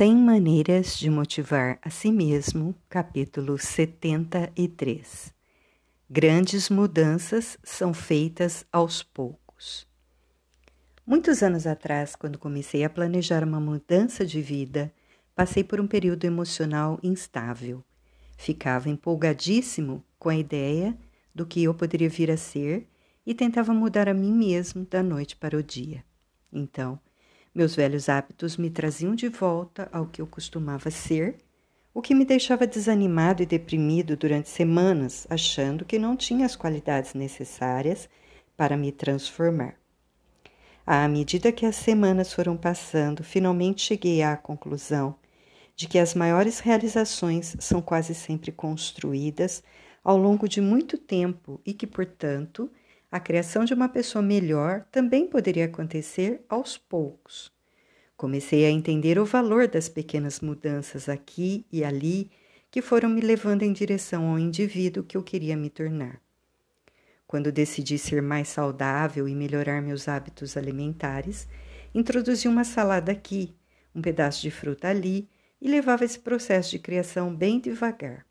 100 Maneiras de Motivar a Si Mesmo, capítulo 73. Grandes mudanças são feitas aos poucos. Muitos anos atrás, quando comecei a planejar uma mudança de vida, passei por um período emocional instável. Ficava empolgadíssimo com a ideia do que eu poderia vir a ser e tentava mudar a mim mesmo da noite para o dia. Então, meus velhos hábitos me traziam de volta ao que eu costumava ser, o que me deixava desanimado e deprimido durante semanas, achando que não tinha as qualidades necessárias para me transformar. À medida que as semanas foram passando, finalmente cheguei à conclusão de que as maiores realizações são quase sempre construídas ao longo de muito tempo e que, portanto, a criação de uma pessoa melhor também poderia acontecer aos poucos. Comecei a entender o valor das pequenas mudanças aqui e ali que foram me levando em direção ao indivíduo que eu queria me tornar. Quando decidi ser mais saudável e melhorar meus hábitos alimentares, introduzi uma salada aqui, um pedaço de fruta ali e levava esse processo de criação bem devagar.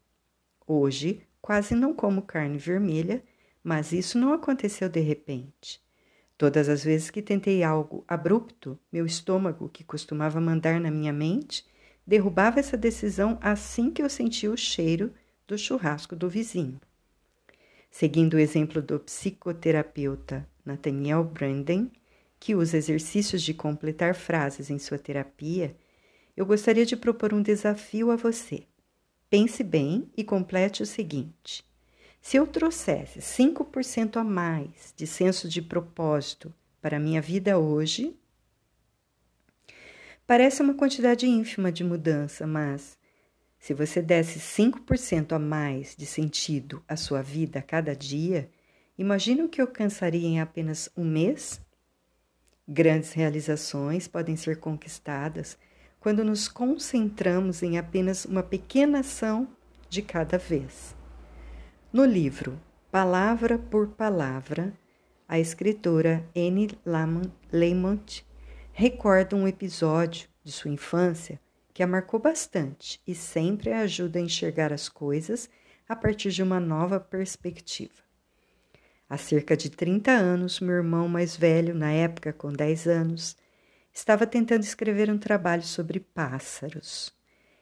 Hoje, quase não como carne vermelha mas isso não aconteceu de repente. Todas as vezes que tentei algo abrupto, meu estômago, que costumava mandar na minha mente, derrubava essa decisão assim que eu sentia o cheiro do churrasco do vizinho. Seguindo o exemplo do psicoterapeuta Nathaniel Branden, que usa exercícios de completar frases em sua terapia, eu gostaria de propor um desafio a você. Pense bem e complete o seguinte: se eu trouxesse 5% a mais de senso de propósito para a minha vida hoje, parece uma quantidade ínfima de mudança, mas se você desse 5% a mais de sentido à sua vida a cada dia, imagine o que alcançaria em apenas um mês? Grandes realizações podem ser conquistadas quando nos concentramos em apenas uma pequena ação de cada vez. No livro Palavra por Palavra, a escritora Anne Lamont recorda um episódio de sua infância que a marcou bastante e sempre a ajuda a enxergar as coisas a partir de uma nova perspectiva. Há cerca de 30 anos, meu irmão mais velho, na época com 10 anos, estava tentando escrever um trabalho sobre pássaros.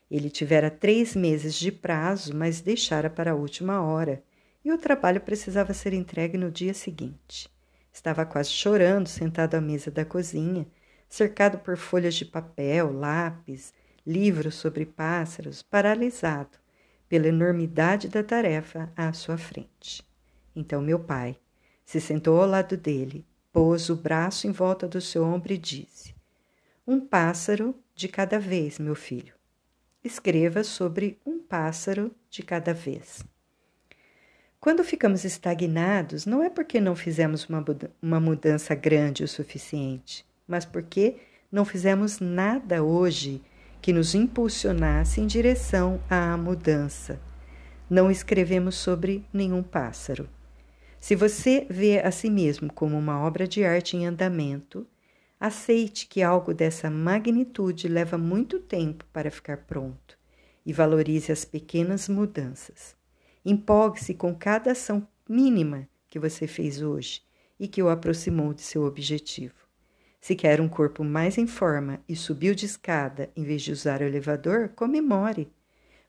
Ele tivera três meses de prazo, mas deixara para a última hora, e o trabalho precisava ser entregue no dia seguinte. Estava quase chorando, sentado à mesa da cozinha, cercado por folhas de papel, lápis, livros sobre pássaros, paralisado pela enormidade da tarefa à sua frente. Então meu pai se sentou ao lado dele, pôs o braço em volta do seu ombro e disse: Um pássaro de cada vez, meu filho. Escreva sobre um pássaro de cada vez. Quando ficamos estagnados, não é porque não fizemos uma, mudança grande o suficiente, mas porque não fizemos nada hoje que nos impulsionasse em direção à mudança. Não escrevemos sobre nenhum pássaro. Se você vê a si mesmo como uma obra de arte em andamento, Aceite que algo dessa magnitude leva muito tempo para ficar pronto e valorize as pequenas mudanças. Empolgue-se com cada ação mínima que você fez hoje e que o aproximou de seu objetivo. Se quer um corpo mais em forma e subiu de escada em vez de usar o elevador, comemore.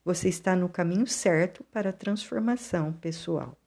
Você está no caminho certo para a transformação pessoal.